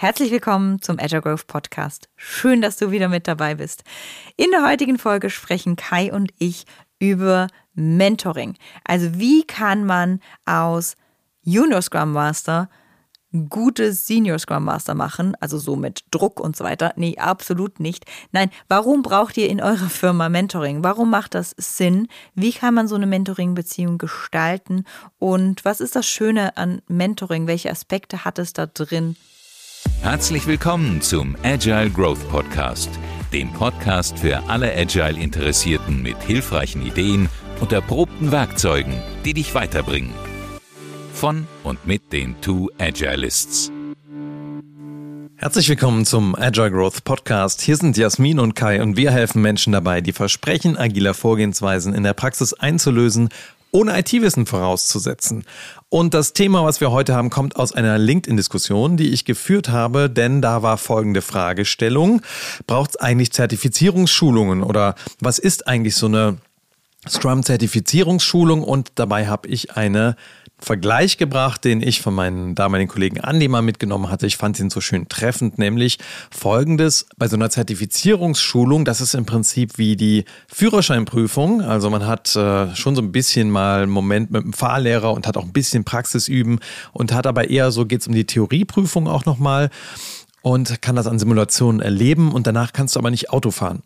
Herzlich willkommen zum Agile Growth Podcast. Schön, dass du wieder mit dabei bist. In der heutigen Folge sprechen Kai und ich über Mentoring. Also wie kann man aus Junior Scrum Master gute Senior Scrum Master machen, also so mit Druck und so weiter. Nee, absolut nicht. Nein, warum braucht ihr in eurer Firma Mentoring? Warum macht das Sinn? Wie kann man so eine Mentoring-Beziehung gestalten? Und was ist das Schöne an Mentoring? Welche Aspekte hat es da drin? Herzlich willkommen zum Agile Growth Podcast, dem Podcast für alle Agile-Interessierten mit hilfreichen Ideen und erprobten Werkzeugen, die dich weiterbringen. Von und mit den Two Agilists. Herzlich willkommen zum Agile Growth Podcast. Hier sind Jasmin und Kai und wir helfen Menschen dabei, die Versprechen agiler Vorgehensweisen in der Praxis einzulösen ohne IT-Wissen vorauszusetzen. Und das Thema, was wir heute haben, kommt aus einer LinkedIn-Diskussion, die ich geführt habe, denn da war folgende Fragestellung. Braucht es eigentlich Zertifizierungsschulungen oder was ist eigentlich so eine Scrum-Zertifizierungsschulung? Und dabei habe ich eine Vergleich gebracht, den ich von meinen damaligen Kollegen Andi mal mitgenommen hatte. Ich fand ihn so schön treffend, nämlich folgendes. Bei so einer Zertifizierungsschulung, das ist im Prinzip wie die Führerscheinprüfung. Also man hat äh, schon so ein bisschen mal einen Moment mit dem Fahrlehrer und hat auch ein bisschen Praxis üben und hat aber eher so geht es um die Theorieprüfung auch nochmal und kann das an Simulationen erleben und danach kannst du aber nicht Auto fahren.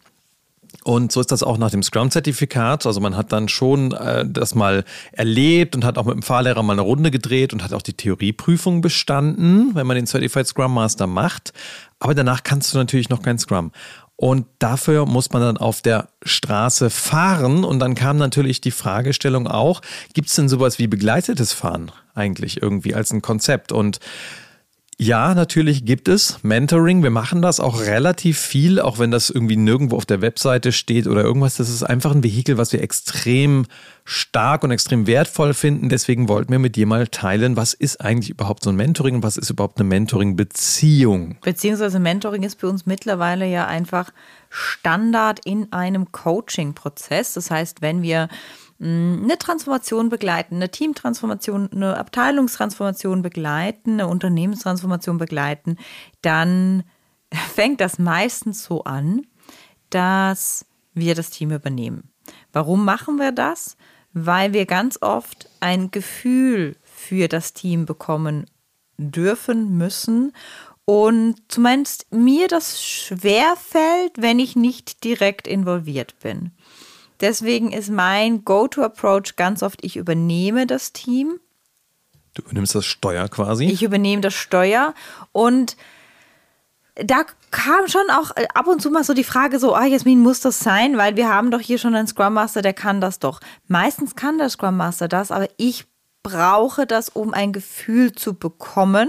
Und so ist das auch nach dem Scrum-Zertifikat. Also man hat dann schon äh, das mal erlebt und hat auch mit dem Fahrlehrer mal eine Runde gedreht und hat auch die Theorieprüfung bestanden, wenn man den Certified Scrum Master macht. Aber danach kannst du natürlich noch kein Scrum. Und dafür muss man dann auf der Straße fahren. Und dann kam natürlich die Fragestellung auch, gibt es denn sowas wie begleitetes Fahren eigentlich irgendwie als ein Konzept? Und ja, natürlich gibt es Mentoring. Wir machen das auch relativ viel, auch wenn das irgendwie nirgendwo auf der Webseite steht oder irgendwas. Das ist einfach ein Vehikel, was wir extrem stark und extrem wertvoll finden. Deswegen wollten wir mit dir mal teilen, was ist eigentlich überhaupt so ein Mentoring und was ist überhaupt eine Mentoring-Beziehung? Beziehungsweise Mentoring ist für uns mittlerweile ja einfach Standard in einem Coaching-Prozess. Das heißt, wenn wir eine Transformation begleiten, eine Teamtransformation, eine Abteilungstransformation begleiten, eine Unternehmenstransformation begleiten, dann fängt das meistens so an, dass wir das Team übernehmen. Warum machen wir das? Weil wir ganz oft ein Gefühl für das Team bekommen dürfen, müssen und zumindest mir das schwer fällt, wenn ich nicht direkt involviert bin. Deswegen ist mein Go-to-Approach ganz oft, ich übernehme das Team. Du übernimmst das Steuer quasi? Ich übernehme das Steuer und da kam schon auch äh, ab und zu mal so die Frage so, ah, Jasmin, muss das sein? Weil wir haben doch hier schon einen Scrum Master, der kann das doch. Meistens kann der Scrum Master das, aber ich brauche das, um ein Gefühl zu bekommen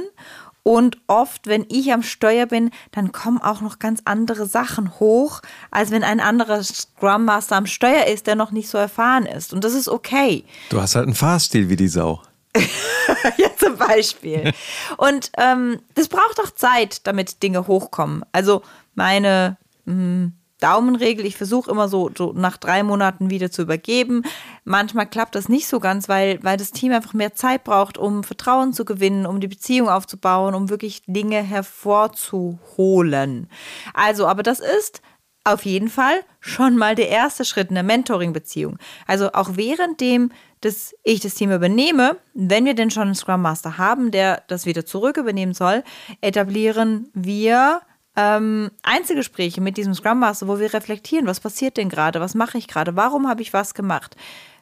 und oft, wenn ich am Steuer bin, dann kommen auch noch ganz andere Sachen hoch, als wenn ein anderer Scrum Master am Steuer ist, der noch nicht so erfahren ist. Und das ist okay. Du hast halt einen Fahrstil wie die Sau. ja, zum Beispiel. Und ähm, das braucht auch Zeit, damit Dinge hochkommen. Also meine mh, hm, Daumenregel. Ich versuche immer so, so nach drei Monaten wieder zu übergeben. Manchmal klappt das nicht so ganz, weil, weil das Team einfach mehr Zeit braucht, um Vertrauen zu gewinnen, um die Beziehung aufzubauen, um wirklich Dinge hervorzuholen. Also, aber das ist auf jeden Fall schon mal der erste Schritt in der Mentoring-Beziehung. Also auch währenddem dass ich das Team übernehme, wenn wir denn schon einen Scrum Master haben, der das wieder zurück übernehmen soll, etablieren wir ähm, Einzelgespräche mit diesem Scrum Master, wo wir reflektieren, was passiert denn gerade, was mache ich gerade, warum habe ich was gemacht.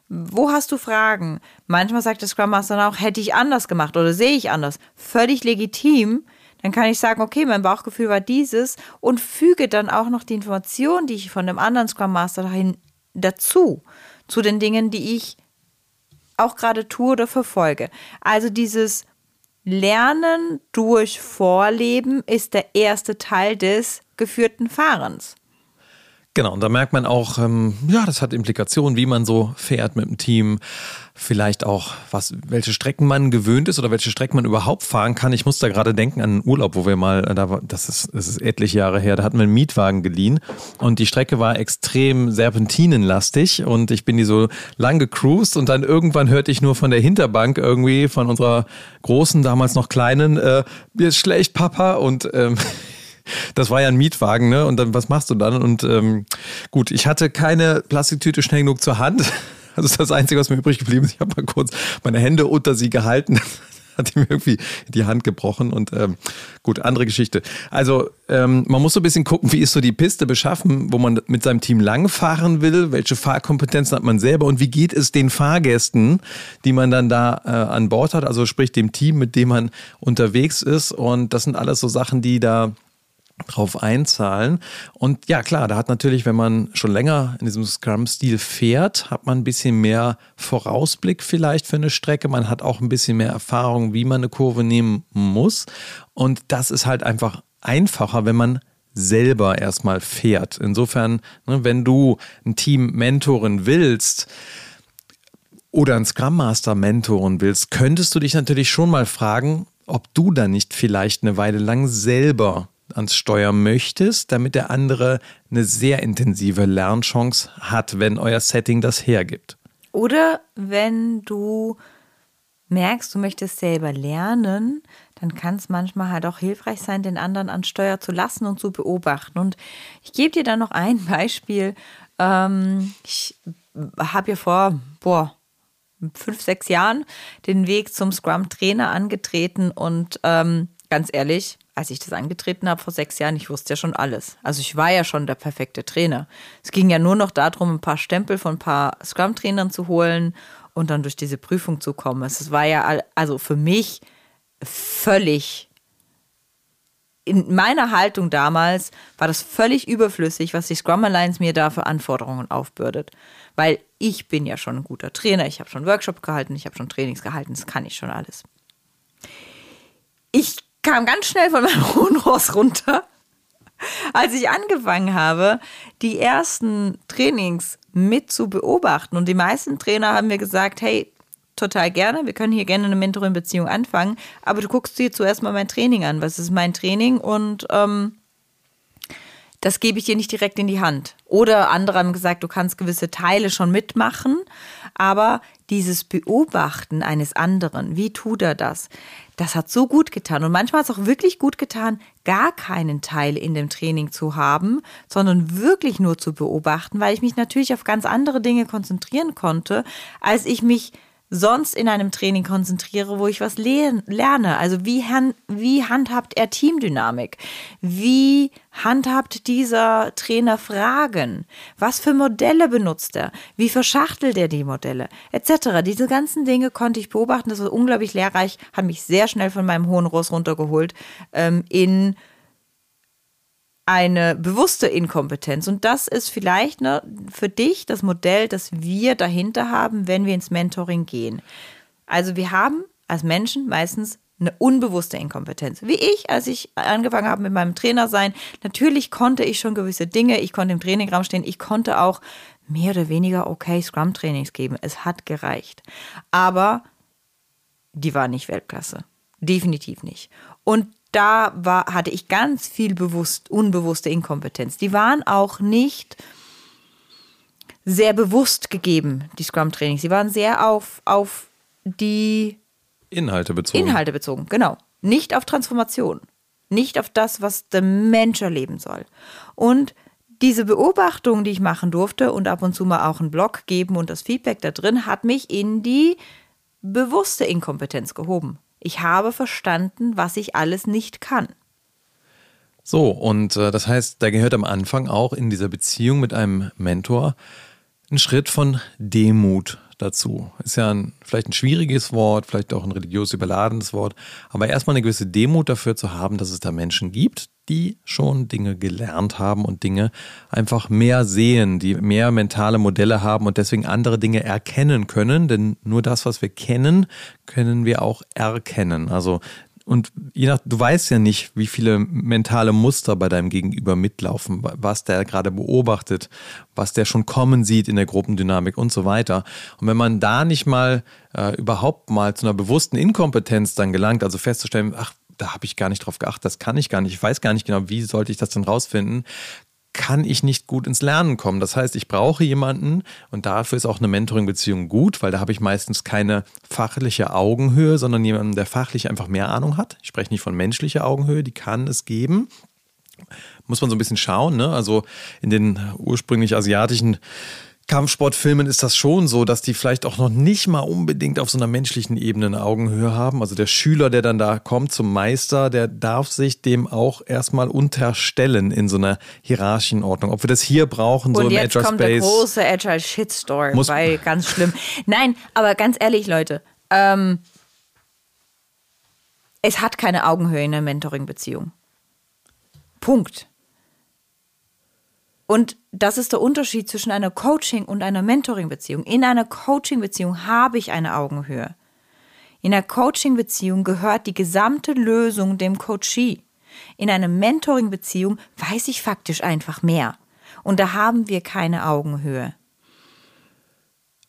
Wo hast du Fragen? Manchmal sagt der Scrum Master dann auch, hätte ich anders gemacht oder sehe ich anders. Völlig legitim. Dann kann ich sagen, okay, mein Bauchgefühl war dieses und füge dann auch noch die Information, die ich von dem anderen Scrum Master dahin dazu, zu den Dingen, die ich auch gerade tue oder verfolge. Also dieses Lernen durch Vorleben ist der erste Teil des geführten Fahrens. Genau, und da merkt man auch, ähm, ja, das hat Implikationen, wie man so fährt mit dem Team. Vielleicht auch, was, welche Strecken man gewöhnt ist oder welche Strecken man überhaupt fahren kann. Ich muss da gerade denken an einen Urlaub, wo wir mal, äh, da war, das ist, das ist etliche Jahre her, da hatten wir einen Mietwagen geliehen und die Strecke war extrem serpentinenlastig und ich bin die so lang gecruised und dann irgendwann hörte ich nur von der Hinterbank irgendwie von unserer großen, damals noch kleinen, äh, mir ist schlecht, Papa und ähm, das war ja ein Mietwagen, ne? Und dann, was machst du dann? Und ähm, gut, ich hatte keine Plastiktüte schnell genug zur Hand. Ist das Einzige, was mir übrig geblieben ist. Ich habe mal kurz meine Hände unter sie gehalten. Hat ihm irgendwie die Hand gebrochen und ähm, gut, andere Geschichte. Also ähm, man muss so ein bisschen gucken, wie ist so die Piste beschaffen, wo man mit seinem Team langfahren will, welche Fahrkompetenzen hat man selber und wie geht es den Fahrgästen, die man dann da äh, an Bord hat, also sprich dem Team, mit dem man unterwegs ist. Und das sind alles so Sachen, die da drauf einzahlen. Und ja, klar, da hat natürlich, wenn man schon länger in diesem Scrum-Stil fährt, hat man ein bisschen mehr Vorausblick vielleicht für eine Strecke. Man hat auch ein bisschen mehr Erfahrung, wie man eine Kurve nehmen muss. Und das ist halt einfach einfacher, wenn man selber erstmal fährt. Insofern, ne, wenn du ein Team mentoren willst, oder ein Scrum Master mentoren willst, könntest du dich natürlich schon mal fragen, ob du da nicht vielleicht eine Weile lang selber ans Steuer möchtest, damit der andere eine sehr intensive Lernchance hat, wenn euer Setting das hergibt. Oder wenn du merkst, du möchtest selber lernen, dann kann es manchmal halt auch hilfreich sein, den anderen an Steuer zu lassen und zu beobachten. Und ich gebe dir dann noch ein Beispiel. Ähm, ich habe ja vor, boah, fünf, sechs Jahren den Weg zum Scrum-Trainer angetreten und ähm, ganz ehrlich, als ich das angetreten habe vor sechs Jahren, ich wusste ja schon alles. Also ich war ja schon der perfekte Trainer. Es ging ja nur noch darum, ein paar Stempel von ein paar Scrum-Trainern zu holen und dann durch diese Prüfung zu kommen. Es war ja also für mich völlig in meiner Haltung damals war das völlig überflüssig, was die Scrum Alliance mir da für Anforderungen aufbürdet. Weil ich bin ja schon ein guter Trainer, ich habe schon Workshops gehalten, ich habe schon Trainings gehalten, das kann ich schon alles. Ich kam ganz schnell von meinem hohen Ross runter, als ich angefangen habe, die ersten Trainings mit zu beobachten. Und die meisten Trainer haben mir gesagt, hey, total gerne, wir können hier gerne eine Mentoring-Beziehung anfangen, aber du guckst dir zuerst mal mein Training an. Was ist mein Training? Und ähm, das gebe ich dir nicht direkt in die Hand. Oder andere haben gesagt, du kannst gewisse Teile schon mitmachen, aber dieses Beobachten eines anderen, wie tut er das? Das hat so gut getan. Und manchmal hat es auch wirklich gut getan, gar keinen Teil in dem Training zu haben, sondern wirklich nur zu beobachten, weil ich mich natürlich auf ganz andere Dinge konzentrieren konnte, als ich mich sonst in einem Training konzentriere, wo ich was lerne. Also wie, wie handhabt er Teamdynamik? Wie handhabt dieser Trainer Fragen? Was für Modelle benutzt er? Wie verschachtelt er die Modelle? Etc. Diese ganzen Dinge konnte ich beobachten. Das war unglaublich lehrreich, hat mich sehr schnell von meinem hohen Ross runtergeholt ähm, in eine bewusste Inkompetenz. Und das ist vielleicht ne, für dich das Modell, das wir dahinter haben, wenn wir ins Mentoring gehen. Also wir haben als Menschen meistens eine unbewusste Inkompetenz. Wie ich, als ich angefangen habe mit meinem Trainer sein, natürlich konnte ich schon gewisse Dinge, ich konnte im Trainingraum stehen, ich konnte auch mehr oder weniger okay Scrum-Trainings geben. Es hat gereicht. Aber die war nicht Weltklasse. Definitiv nicht. Und da war, hatte ich ganz viel bewusst, unbewusste Inkompetenz. Die waren auch nicht sehr bewusst gegeben, die Scrum-Trainings. Sie waren sehr auf, auf die Inhalte bezogen. Inhalte bezogen, genau. Nicht auf Transformation. Nicht auf das, was der Mensch erleben soll. Und diese Beobachtung, die ich machen durfte und ab und zu mal auch einen Blog geben und das Feedback da drin, hat mich in die bewusste Inkompetenz gehoben. Ich habe verstanden, was ich alles nicht kann. So, und äh, das heißt, da gehört am Anfang auch in dieser Beziehung mit einem Mentor ein Schritt von Demut dazu. Ist ja ein, vielleicht ein schwieriges Wort, vielleicht auch ein religiös überladenes Wort, aber erstmal eine gewisse Demut dafür zu haben, dass es da Menschen gibt, die schon Dinge gelernt haben und Dinge einfach mehr sehen, die mehr mentale Modelle haben und deswegen andere Dinge erkennen können. Denn nur das, was wir kennen, können wir auch erkennen. Also und je nach, du weißt ja nicht, wie viele mentale Muster bei deinem Gegenüber mitlaufen, was der gerade beobachtet, was der schon kommen sieht in der Gruppendynamik und so weiter. Und wenn man da nicht mal äh, überhaupt mal zu einer bewussten Inkompetenz dann gelangt, also festzustellen, ach, da habe ich gar nicht drauf geachtet, das kann ich gar nicht, ich weiß gar nicht genau, wie sollte ich das denn rausfinden, kann ich nicht gut ins Lernen kommen. Das heißt, ich brauche jemanden und dafür ist auch eine Mentoring-Beziehung gut, weil da habe ich meistens keine fachliche Augenhöhe, sondern jemanden, der fachlich einfach mehr Ahnung hat. Ich spreche nicht von menschlicher Augenhöhe, die kann es geben. Muss man so ein bisschen schauen. Ne? Also in den ursprünglich asiatischen Kampfsportfilmen ist das schon so, dass die vielleicht auch noch nicht mal unbedingt auf so einer menschlichen Ebene eine Augenhöhe haben. Also der Schüler, der dann da kommt zum Meister, der darf sich dem auch erstmal unterstellen in so einer hierarchischen Ordnung. Ob wir das hier brauchen, Und so im jetzt Agile kommt Space. der große Agile Shitstorm, Muss- weil ganz schlimm. Nein, aber ganz ehrlich, Leute, ähm, es hat keine Augenhöhe in einer Mentoring-Beziehung. Punkt. Und das ist der Unterschied zwischen einer Coaching- und einer Mentoring-Beziehung. In einer Coaching-Beziehung habe ich eine Augenhöhe. In einer Coaching-Beziehung gehört die gesamte Lösung dem Coachee. In einer Mentoring-Beziehung weiß ich faktisch einfach mehr. Und da haben wir keine Augenhöhe.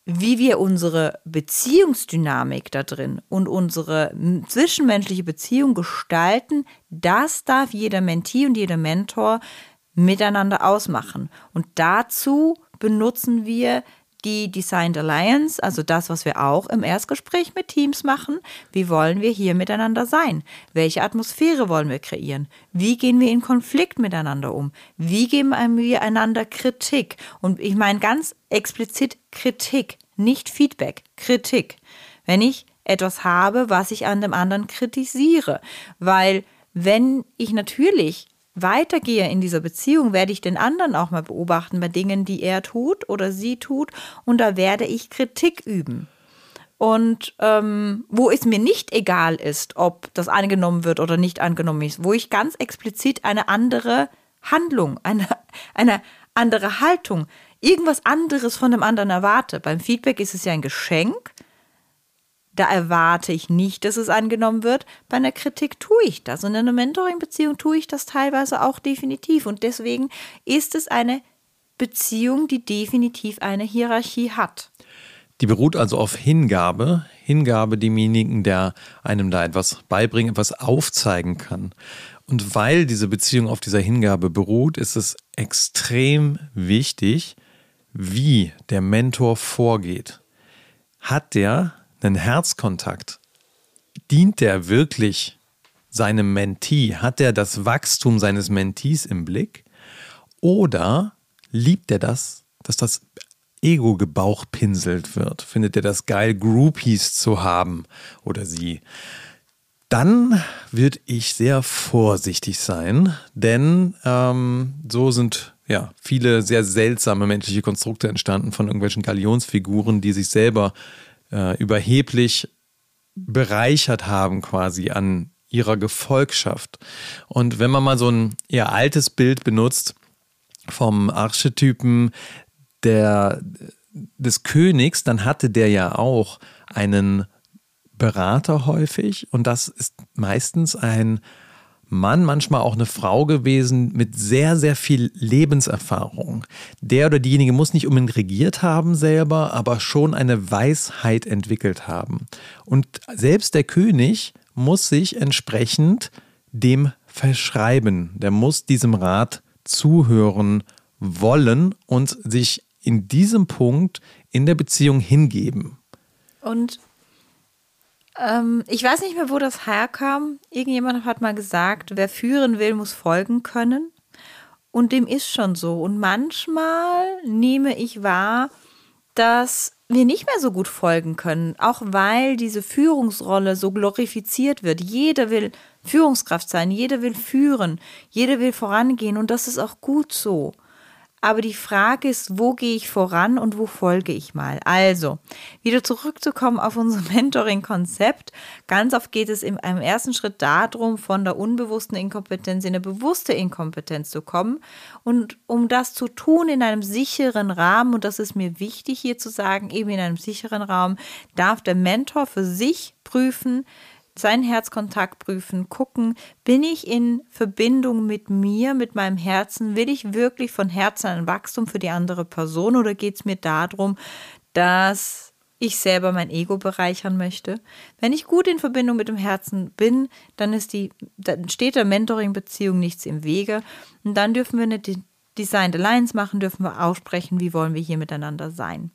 Wie wir unsere Beziehungsdynamik da drin und unsere zwischenmenschliche Beziehung gestalten, das darf jeder Mentee und jeder Mentor miteinander ausmachen. Und dazu benutzen wir die Designed Alliance, also das, was wir auch im Erstgespräch mit Teams machen. Wie wollen wir hier miteinander sein? Welche Atmosphäre wollen wir kreieren? Wie gehen wir in Konflikt miteinander um? Wie geben wir einander Kritik? Und ich meine ganz explizit Kritik, nicht Feedback, Kritik. Wenn ich etwas habe, was ich an dem anderen kritisiere, weil wenn ich natürlich weitergehe in dieser Beziehung, werde ich den anderen auch mal beobachten bei Dingen, die er tut oder sie tut. Und da werde ich Kritik üben. Und ähm, wo es mir nicht egal ist, ob das angenommen wird oder nicht angenommen ist, wo ich ganz explizit eine andere Handlung, eine, eine andere Haltung, irgendwas anderes von dem anderen erwarte. Beim Feedback ist es ja ein Geschenk. Da erwarte ich nicht, dass es angenommen wird. Bei einer Kritik tue ich das. Und in einer Mentoring-Beziehung tue ich das teilweise auch definitiv. Und deswegen ist es eine Beziehung, die definitiv eine Hierarchie hat. Die beruht also auf Hingabe. Hingabe demjenigen, der einem da etwas beibringen, etwas aufzeigen kann. Und weil diese Beziehung auf dieser Hingabe beruht, ist es extrem wichtig, wie der Mentor vorgeht. Hat der einen Herzkontakt? Dient der wirklich seinem Mentee? Hat er das Wachstum seines Mentees im Blick? Oder liebt er das, dass das Ego gebauchpinselt wird? Findet er das geil, Groupies zu haben oder sie? Dann würde ich sehr vorsichtig sein, denn ähm, so sind ja viele sehr seltsame menschliche Konstrukte entstanden von irgendwelchen Galionsfiguren, die sich selber äh, überheblich bereichert haben quasi an ihrer Gefolgschaft. Und wenn man mal so ein eher altes Bild benutzt vom Archetypen der, des Königs, dann hatte der ja auch einen Berater häufig und das ist meistens ein Mann, manchmal auch eine Frau gewesen mit sehr, sehr viel Lebenserfahrung. Der oder diejenige muss nicht unbedingt regiert haben selber, aber schon eine Weisheit entwickelt haben. Und selbst der König muss sich entsprechend dem verschreiben. Der muss diesem Rat zuhören wollen und sich in diesem Punkt in der Beziehung hingeben. Und ähm, ich weiß nicht mehr, wo das herkam. Irgendjemand hat mal gesagt, wer führen will, muss folgen können. Und dem ist schon so. Und manchmal nehme ich wahr, dass wir nicht mehr so gut folgen können, auch weil diese Führungsrolle so glorifiziert wird. Jeder will Führungskraft sein, jeder will führen, jeder will vorangehen und das ist auch gut so. Aber die Frage ist, wo gehe ich voran und wo folge ich mal? Also, wieder zurückzukommen auf unser Mentoring-Konzept. Ganz oft geht es im, im ersten Schritt darum, von der unbewussten Inkompetenz in eine bewusste Inkompetenz zu kommen. Und um das zu tun in einem sicheren Rahmen, und das ist mir wichtig hier zu sagen, eben in einem sicheren Raum, darf der Mentor für sich prüfen, seinen Herzkontakt prüfen, gucken, bin ich in Verbindung mit mir, mit meinem Herzen, will ich wirklich von Herzen ein Wachstum für die andere Person oder geht es mir darum, dass ich selber mein Ego bereichern möchte. Wenn ich gut in Verbindung mit dem Herzen bin, dann ist die, dann steht der Mentoring-Beziehung nichts im Wege. Und dann dürfen wir eine Designed Alliance machen, dürfen wir aussprechen, wie wollen wir hier miteinander sein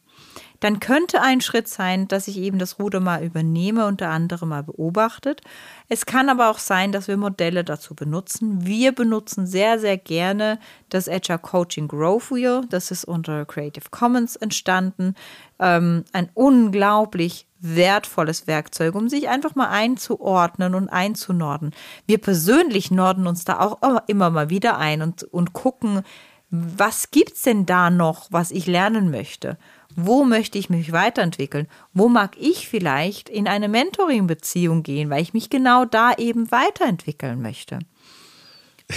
dann könnte ein Schritt sein, dass ich eben das Ruder mal übernehme und der andere mal beobachtet. Es kann aber auch sein, dass wir Modelle dazu benutzen. Wir benutzen sehr, sehr gerne das Agile Coaching Growth Wheel. Das ist unter Creative Commons entstanden. Ähm, ein unglaublich wertvolles Werkzeug, um sich einfach mal einzuordnen und einzunorden. Wir persönlich norden uns da auch immer mal wieder ein und, und gucken, was gibt es denn da noch, was ich lernen möchte? Wo möchte ich mich weiterentwickeln? Wo mag ich vielleicht in eine Mentoring-Beziehung gehen, weil ich mich genau da eben weiterentwickeln möchte?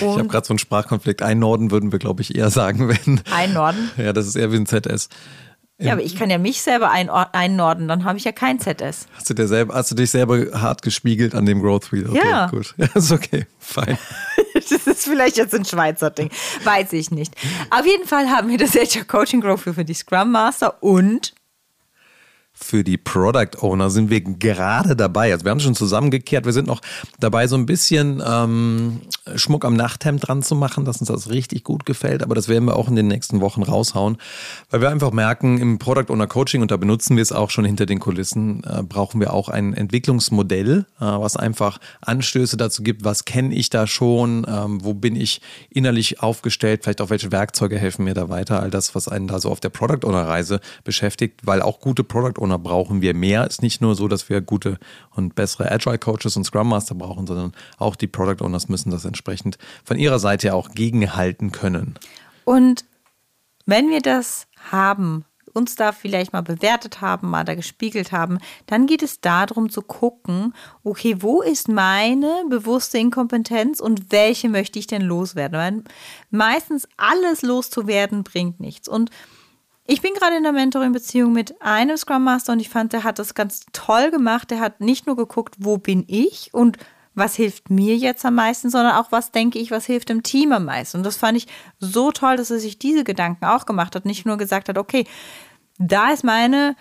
Und ich habe gerade so einen Sprachkonflikt. Ein Norden würden wir, glaube ich, eher sagen, wenn. Ein Norden? Ja, das ist eher wie ein ZS. Ja, aber ich kann ja mich selber einnorden, dann habe ich ja kein ZS. Hast du, dir selber, hast du dich selber hart gespiegelt an dem Growth Wheel? Okay, ja. gut. Ja, ist okay, fein. das ist vielleicht jetzt ein Schweizer Ding, weiß ich nicht. Auf jeden Fall haben wir das Agile Coaching Growth für die Scrum Master und für die Product Owner sind wir gerade dabei. Also wir haben schon zusammengekehrt. Wir sind noch dabei, so ein bisschen ähm, Schmuck am Nachthemd dran zu machen, dass uns das richtig gut gefällt. Aber das werden wir auch in den nächsten Wochen raushauen, weil wir einfach merken, im Product Owner Coaching, und da benutzen wir es auch schon hinter den Kulissen, äh, brauchen wir auch ein Entwicklungsmodell, äh, was einfach Anstöße dazu gibt, was kenne ich da schon, ähm, wo bin ich innerlich aufgestellt, vielleicht auch welche Werkzeuge helfen mir da weiter, all das, was einen da so auf der Product Owner Reise beschäftigt, weil auch gute Product Owner brauchen wir mehr. Es ist nicht nur so, dass wir gute und bessere Agile Coaches und Scrum Master brauchen, sondern auch die Product Owners müssen das entsprechend von ihrer Seite auch gegenhalten können. Und wenn wir das haben, uns da vielleicht mal bewertet haben, mal da gespiegelt haben, dann geht es darum zu gucken, okay, wo ist meine bewusste Inkompetenz und welche möchte ich denn loswerden? Weil meistens alles loszuwerden bringt nichts. Und ich bin gerade in der Mentoring-Beziehung mit einem Scrum Master und ich fand, der hat das ganz toll gemacht. Der hat nicht nur geguckt, wo bin ich und was hilft mir jetzt am meisten, sondern auch, was denke ich, was hilft dem Team am meisten. Und das fand ich so toll, dass er sich diese Gedanken auch gemacht hat. Nicht nur gesagt hat, okay, da ist meine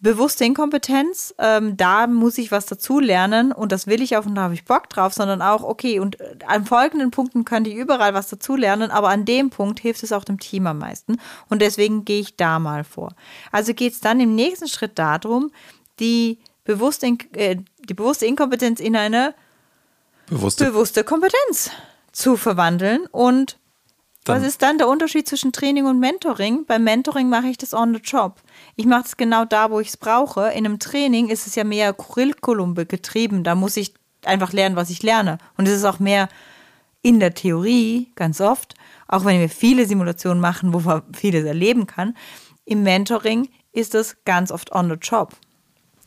bewusste Inkompetenz, ähm, da muss ich was dazu lernen und das will ich auch und da habe ich Bock drauf, sondern auch, okay, und äh, an folgenden Punkten könnte ich überall was dazu lernen, aber an dem Punkt hilft es auch dem Team am meisten und deswegen gehe ich da mal vor. Also geht es dann im nächsten Schritt darum, die bewusste, äh, die bewusste Inkompetenz in eine bewusste. bewusste Kompetenz zu verwandeln und dann. Was ist dann der Unterschied zwischen Training und Mentoring? Beim Mentoring mache ich das on the job. Ich mache es genau da, wo ich es brauche. In einem Training ist es ja mehr Curriculum getrieben. Da muss ich einfach lernen, was ich lerne. Und es ist auch mehr in der Theorie, ganz oft, auch wenn wir viele Simulationen machen, wo man vieles erleben kann. Im Mentoring ist es ganz oft on the job.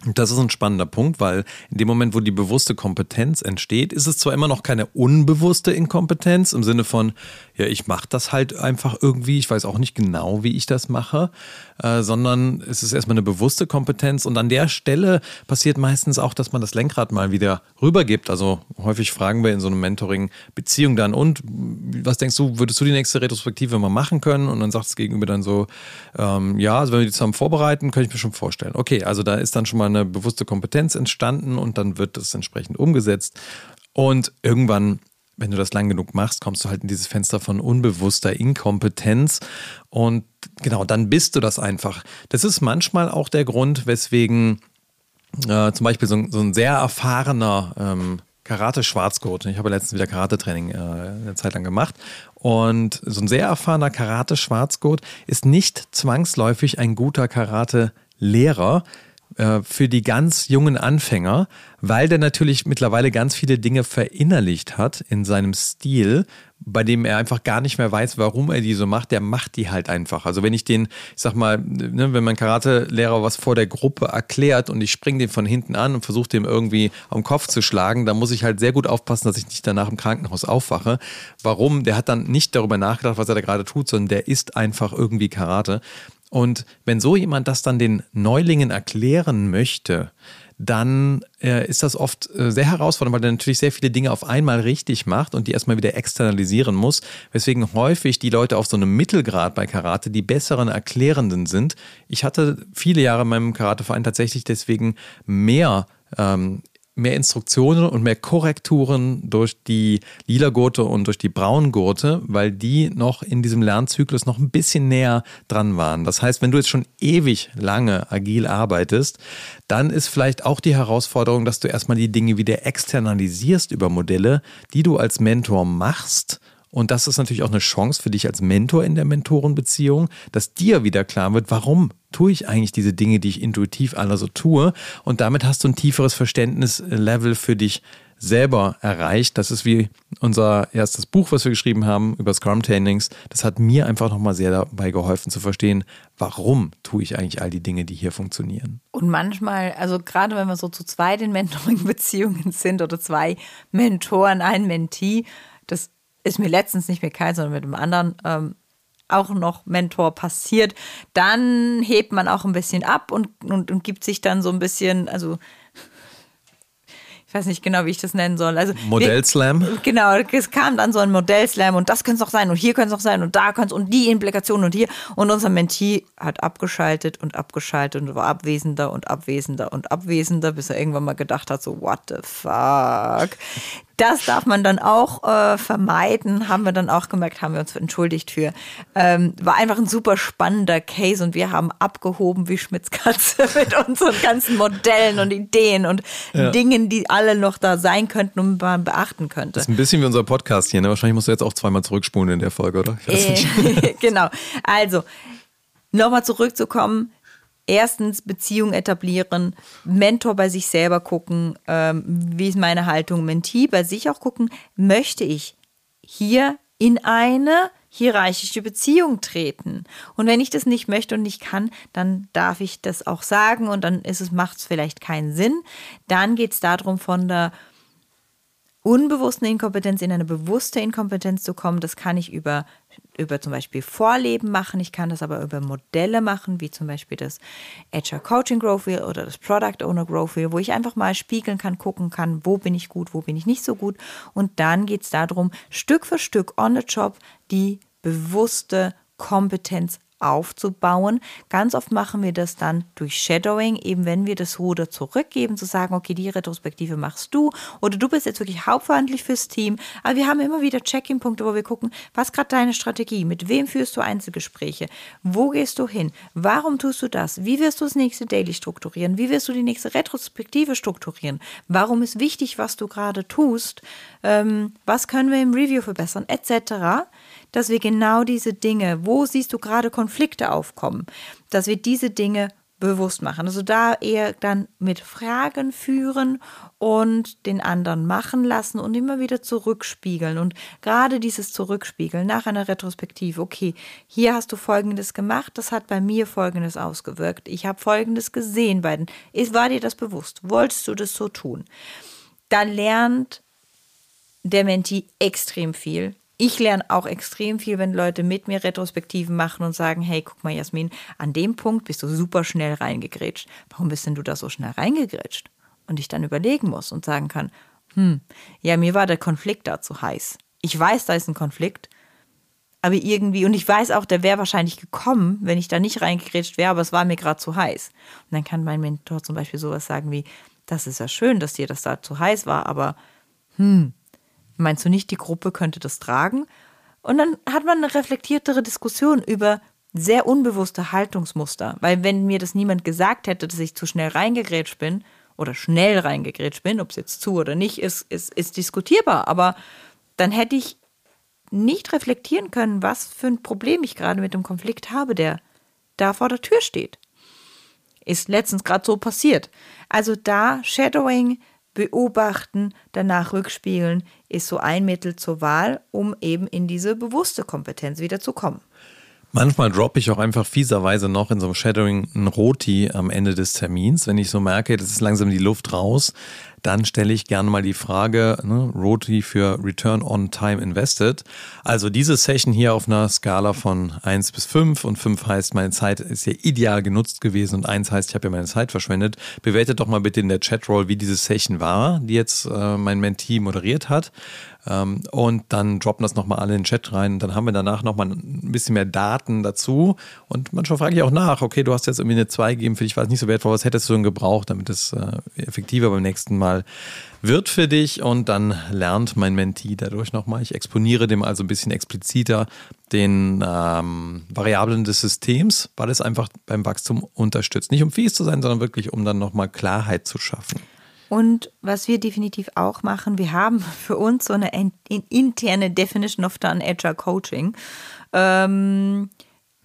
Das ist ein spannender Punkt, weil in dem Moment, wo die bewusste Kompetenz entsteht, ist es zwar immer noch keine unbewusste Inkompetenz im Sinne von, ja, ich mache das halt einfach irgendwie, ich weiß auch nicht genau, wie ich das mache, äh, sondern es ist erstmal eine bewusste Kompetenz und an der Stelle passiert meistens auch, dass man das Lenkrad mal wieder rübergibt. Also häufig fragen wir in so einem Mentoring-Beziehung dann, und was denkst du, würdest du die nächste Retrospektive mal machen können? Und dann sagt das Gegenüber dann so, ähm, ja, also wenn wir die zusammen vorbereiten, könnte ich mir schon vorstellen. Okay, also da ist dann schon mal eine bewusste Kompetenz entstanden und dann wird das entsprechend umgesetzt. Und irgendwann, wenn du das lang genug machst, kommst du halt in dieses Fenster von unbewusster Inkompetenz. Und genau, dann bist du das einfach. Das ist manchmal auch der Grund, weswegen äh, zum Beispiel so, so, ein sehr erfahrener ähm, Karate-Schwarzgurt, ich habe letztens wieder Karate-Training äh, eine Zeit lang gemacht, und so ein sehr erfahrener Karate-Schwarzgurt ist nicht zwangsläufig ein guter Karate-Lehrer, äh, für die ganz jungen Anfänger, weil der natürlich mittlerweile ganz viele Dinge verinnerlicht hat in seinem Stil, bei dem er einfach gar nicht mehr weiß, warum er die so macht, der macht die halt einfach. Also wenn ich den, ich sag mal, ne, wenn mein Karate-Lehrer was vor der Gruppe erklärt und ich springe den von hinten an und versuche dem irgendwie am Kopf zu schlagen, dann muss ich halt sehr gut aufpassen, dass ich nicht danach im Krankenhaus aufwache. Warum? Der hat dann nicht darüber nachgedacht, was er da gerade tut, sondern der ist einfach irgendwie Karate. Und wenn so jemand das dann den Neulingen erklären möchte, dann äh, ist das oft äh, sehr herausfordernd, weil er natürlich sehr viele Dinge auf einmal richtig macht und die erstmal wieder externalisieren muss. Weswegen häufig die Leute auf so einem Mittelgrad bei Karate die besseren Erklärenden sind. Ich hatte viele Jahre in meinem Karateverein tatsächlich deswegen mehr ähm, mehr Instruktionen und mehr Korrekturen durch die lila Gurte und durch die braunen Gurte, weil die noch in diesem Lernzyklus noch ein bisschen näher dran waren. Das heißt, wenn du jetzt schon ewig lange agil arbeitest, dann ist vielleicht auch die Herausforderung, dass du erstmal die Dinge wieder externalisierst über Modelle, die du als Mentor machst und das ist natürlich auch eine Chance für dich als Mentor in der Mentorenbeziehung, dass dir wieder klar wird, warum tue ich eigentlich diese Dinge, die ich intuitiv alle so tue. Und damit hast du ein tieferes Verständnislevel für dich selber erreicht. Das ist wie unser erstes Buch, was wir geschrieben haben über Scrum-Trainings. Das hat mir einfach nochmal sehr dabei geholfen zu verstehen, warum tue ich eigentlich all die Dinge, die hier funktionieren. Und manchmal, also gerade wenn wir so zu zweit in Mentoring-Beziehungen sind oder zwei Mentoren, ein Mentee, das ist mir letztens nicht mit Kai, sondern mit einem anderen ähm, auch noch Mentor passiert, dann hebt man auch ein bisschen ab und, und, und gibt sich dann so ein bisschen, also ich weiß nicht genau, wie ich das nennen soll. Also Modellslam? Genau, es kam dann so ein Modellslam und das könnte es auch sein und hier könnte es auch sein und da könnte es und die Implikation und hier. Und unser Mentee hat abgeschaltet und abgeschaltet und war abwesender und abwesender und abwesender, bis er irgendwann mal gedacht hat, so what the fuck. Das darf man dann auch äh, vermeiden, haben wir dann auch gemerkt, haben wir uns entschuldigt für. Ähm, war einfach ein super spannender Case und wir haben abgehoben wie Schmitz Katze mit unseren ganzen Modellen und Ideen und ja. Dingen, die alle noch da sein könnten und man beachten könnte. Das ist ein bisschen wie unser Podcast hier, ne? Wahrscheinlich musst du jetzt auch zweimal zurückspulen in der Folge, oder? Äh, genau. Also, nochmal zurückzukommen erstens Beziehung etablieren, Mentor bei sich selber gucken, ähm, wie ist meine Haltung, Mentee bei sich auch gucken, möchte ich hier in eine hierarchische Beziehung treten. Und wenn ich das nicht möchte und nicht kann, dann darf ich das auch sagen und dann ist es, macht es vielleicht keinen Sinn. Dann geht es darum, von der unbewussten Inkompetenz in eine bewusste Inkompetenz zu kommen. Das kann ich über über zum Beispiel Vorleben machen, ich kann das aber über Modelle machen, wie zum Beispiel das Agile Coaching Growth Wheel oder das Product Owner Growth Wheel, wo ich einfach mal spiegeln kann, gucken kann, wo bin ich gut, wo bin ich nicht so gut. Und dann geht es darum, Stück für Stück on the job die bewusste Kompetenz aufzubauen. Ganz oft machen wir das dann durch Shadowing, eben wenn wir das Ruder zurückgeben, zu sagen, okay, die Retrospektive machst du oder du bist jetzt wirklich hauptverantwortlich fürs Team. Aber wir haben immer wieder Check-in-Punkte, wo wir gucken, was gerade deine Strategie, mit wem führst du Einzelgespräche, wo gehst du hin, warum tust du das, wie wirst du das nächste Daily strukturieren, wie wirst du die nächste Retrospektive strukturieren, warum ist wichtig, was du gerade tust, ähm, was können wir im Review verbessern, etc dass wir genau diese Dinge, wo siehst du gerade Konflikte aufkommen, dass wir diese Dinge bewusst machen. Also da eher dann mit Fragen führen und den anderen machen lassen und immer wieder zurückspiegeln. Und gerade dieses Zurückspiegeln nach einer Retrospektive, okay, hier hast du Folgendes gemacht, das hat bei mir Folgendes ausgewirkt, ich habe Folgendes gesehen bei den, war dir das bewusst? Wolltest du das so tun? Da lernt der Mentee extrem viel ich lerne auch extrem viel, wenn Leute mit mir Retrospektiven machen und sagen, hey, guck mal, Jasmin, an dem Punkt bist du super schnell reingegrätscht. Warum bist denn du da so schnell reingegrätscht? Und ich dann überlegen muss und sagen kann, hm, ja, mir war der Konflikt da zu heiß. Ich weiß, da ist ein Konflikt, aber irgendwie, und ich weiß auch, der wäre wahrscheinlich gekommen, wenn ich da nicht reingegrätscht wäre, aber es war mir gerade zu heiß. Und dann kann mein Mentor zum Beispiel sowas sagen wie, das ist ja schön, dass dir das da zu heiß war, aber hm, Meinst du nicht, die Gruppe könnte das tragen? Und dann hat man eine reflektiertere Diskussion über sehr unbewusste Haltungsmuster. Weil wenn mir das niemand gesagt hätte, dass ich zu schnell reingegrätscht bin oder schnell reingegrätscht bin, ob es jetzt zu oder nicht ist, ist, ist diskutierbar. Aber dann hätte ich nicht reflektieren können, was für ein Problem ich gerade mit dem Konflikt habe, der da vor der Tür steht. Ist letztens gerade so passiert. Also da Shadowing beobachten, danach rückspiegeln, ist so ein Mittel zur Wahl, um eben in diese bewusste Kompetenz wieder zu kommen. Manchmal droppe ich auch einfach fieserweise noch in so einem Shadowing ein Roti am Ende des Termins, wenn ich so merke, das ist langsam die Luft raus. Dann stelle ich gerne mal die Frage, ne, ROTI für Return on Time Invested. Also diese Session hier auf einer Skala von 1 bis 5 und 5 heißt, meine Zeit ist ja ideal genutzt gewesen und 1 heißt, ich habe ja meine Zeit verschwendet. Bewertet doch mal bitte in der Chatroll, wie diese Session war, die jetzt äh, mein Mentee moderiert hat. Ähm, und dann droppen das nochmal alle in den Chat rein. Dann haben wir danach nochmal ein bisschen mehr Daten dazu. Und manchmal frage ich auch nach, okay, du hast jetzt irgendwie eine 2 gegeben, für dich war es nicht so wertvoll, was hättest du denn gebraucht, damit es äh, effektiver beim nächsten Mal wird für dich und dann lernt mein Mentee dadurch nochmal. Ich exponiere dem also ein bisschen expliziter den ähm, Variablen des Systems, weil es einfach beim Wachstum unterstützt. Nicht um fies zu sein, sondern wirklich um dann nochmal Klarheit zu schaffen. Und was wir definitiv auch machen, wir haben für uns so eine interne Definition of Done Agile Coaching. Ähm,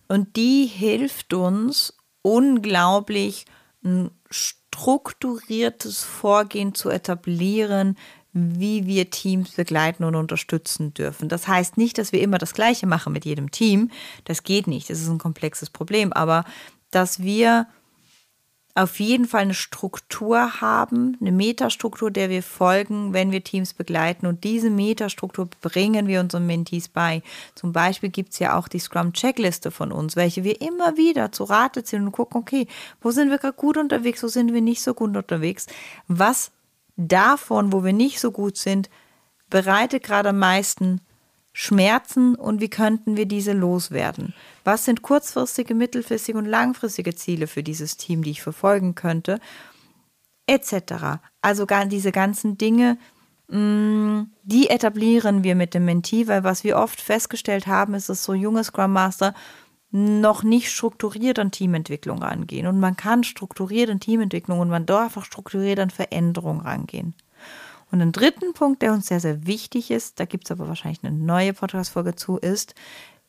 und die hilft uns unglaublich, ein strukturiertes Vorgehen zu etablieren, wie wir Teams begleiten und unterstützen dürfen. Das heißt nicht, dass wir immer das Gleiche machen mit jedem Team. Das geht nicht. Das ist ein komplexes Problem. Aber dass wir auf jeden Fall eine Struktur haben, eine Metastruktur, der wir folgen, wenn wir Teams begleiten. Und diese Metastruktur bringen wir unseren Mentees bei. Zum Beispiel gibt es ja auch die Scrum-Checkliste von uns, welche wir immer wieder zu Rate ziehen und gucken, okay, wo sind wir gerade gut unterwegs, wo sind wir nicht so gut unterwegs. Was davon, wo wir nicht so gut sind, bereitet gerade am meisten Schmerzen und wie könnten wir diese loswerden? Was sind kurzfristige, mittelfristige und langfristige Ziele für dieses Team, die ich verfolgen könnte? Etc. Also diese ganzen Dinge, mm, die etablieren wir mit dem Mentee, weil was wir oft festgestellt haben, ist, dass so junge Scrum Master noch nicht strukturiert an Teamentwicklung rangehen. Und man kann strukturiert an Teamentwicklung und man darf auch strukturiert an Veränderung rangehen. Und ein dritten Punkt, der uns sehr, sehr wichtig ist, da gibt es aber wahrscheinlich eine neue Podcast-Folge zu, ist,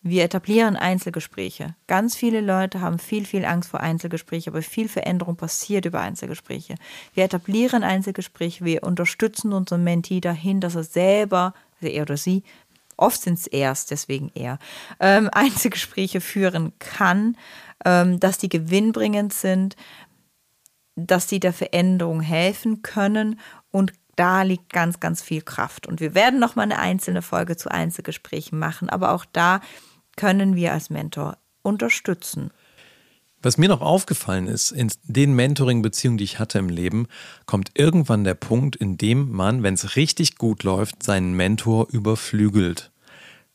wir etablieren Einzelgespräche. Ganz viele Leute haben viel, viel Angst vor Einzelgesprächen, aber viel Veränderung passiert über Einzelgespräche. Wir etablieren Einzelgespräche, wir unterstützen unseren Mentee dahin, dass er selber, also er oder sie, oft sind es erst, deswegen er, ähm, Einzelgespräche führen kann, ähm, dass die gewinnbringend sind, dass sie der Veränderung helfen können und da liegt ganz, ganz viel Kraft. Und wir werden noch mal eine einzelne Folge zu Einzelgesprächen machen, aber auch da können wir als Mentor unterstützen. Was mir noch aufgefallen ist, in den Mentoring-Beziehungen, die ich hatte im Leben, kommt irgendwann der Punkt, in dem man, wenn es richtig gut läuft, seinen Mentor überflügelt.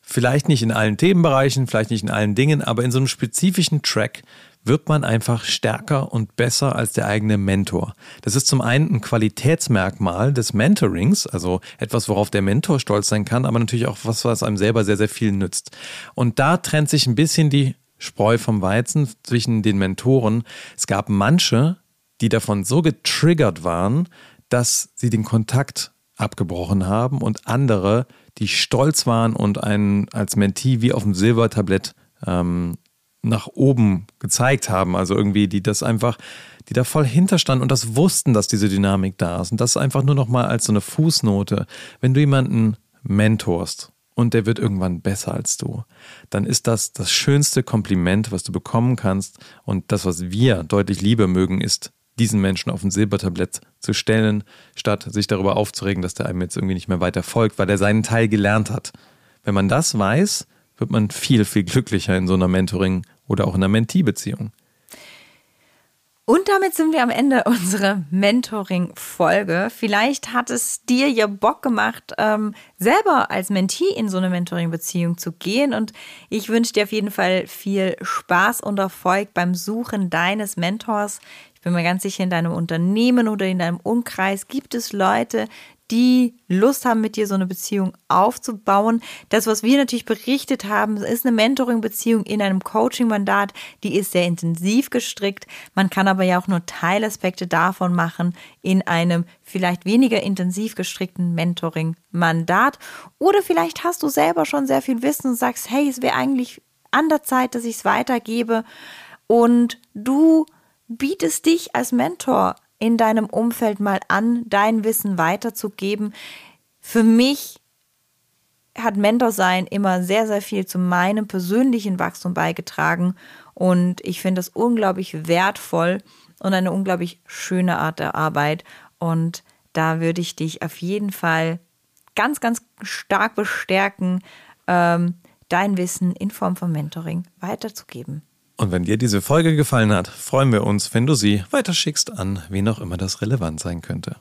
Vielleicht nicht in allen Themenbereichen, vielleicht nicht in allen Dingen, aber in so einem spezifischen Track wird man einfach stärker und besser als der eigene Mentor. Das ist zum einen ein Qualitätsmerkmal des Mentorings, also etwas, worauf der Mentor stolz sein kann, aber natürlich auch was, was einem selber sehr, sehr viel nützt. Und da trennt sich ein bisschen die Spreu vom Weizen zwischen den Mentoren. Es gab manche, die davon so getriggert waren, dass sie den Kontakt abgebrochen haben und andere, die stolz waren und einen als Mentee wie auf dem Silbertablett ähm, nach oben gezeigt haben. Also irgendwie, die das einfach, die da voll hinterstanden und das wussten, dass diese Dynamik da ist. Und das einfach nur noch mal als so eine Fußnote. Wenn du jemanden mentorst und der wird irgendwann besser als du, dann ist das das schönste Kompliment, was du bekommen kannst. Und das, was wir deutlich lieber mögen, ist, diesen Menschen auf ein Silbertablett zu stellen, statt sich darüber aufzuregen, dass der einem jetzt irgendwie nicht mehr weiter folgt, weil er seinen Teil gelernt hat. Wenn man das weiß, wird man viel, viel glücklicher in so einer Mentoring- oder auch in einer Mentee-Beziehung. Und damit sind wir am Ende unserer Mentoring-Folge. Vielleicht hat es dir ja Bock gemacht, ähm, selber als Mentee in so eine Mentoring-Beziehung zu gehen. Und ich wünsche dir auf jeden Fall viel Spaß und Erfolg beim Suchen deines Mentors. Ich bin mir ganz sicher, in deinem Unternehmen oder in deinem Umkreis gibt es Leute, die Lust haben, mit dir so eine Beziehung aufzubauen. Das, was wir natürlich berichtet haben, ist eine Mentoring-Beziehung in einem Coaching-Mandat, die ist sehr intensiv gestrickt. Man kann aber ja auch nur Teilaspekte davon machen in einem vielleicht weniger intensiv gestrickten Mentoring-Mandat. Oder vielleicht hast du selber schon sehr viel Wissen und sagst, hey, es wäre eigentlich an der Zeit, dass ich es weitergebe. Und du bietest dich als Mentor in deinem Umfeld mal an, dein Wissen weiterzugeben. Für mich hat Mentor sein immer sehr, sehr viel zu meinem persönlichen Wachstum beigetragen und ich finde das unglaublich wertvoll und eine unglaublich schöne Art der Arbeit und da würde ich dich auf jeden Fall ganz, ganz stark bestärken, ähm, dein Wissen in Form von Mentoring weiterzugeben. Und wenn dir diese Folge gefallen hat, freuen wir uns, wenn du sie weiterschickst an wen auch immer das relevant sein könnte.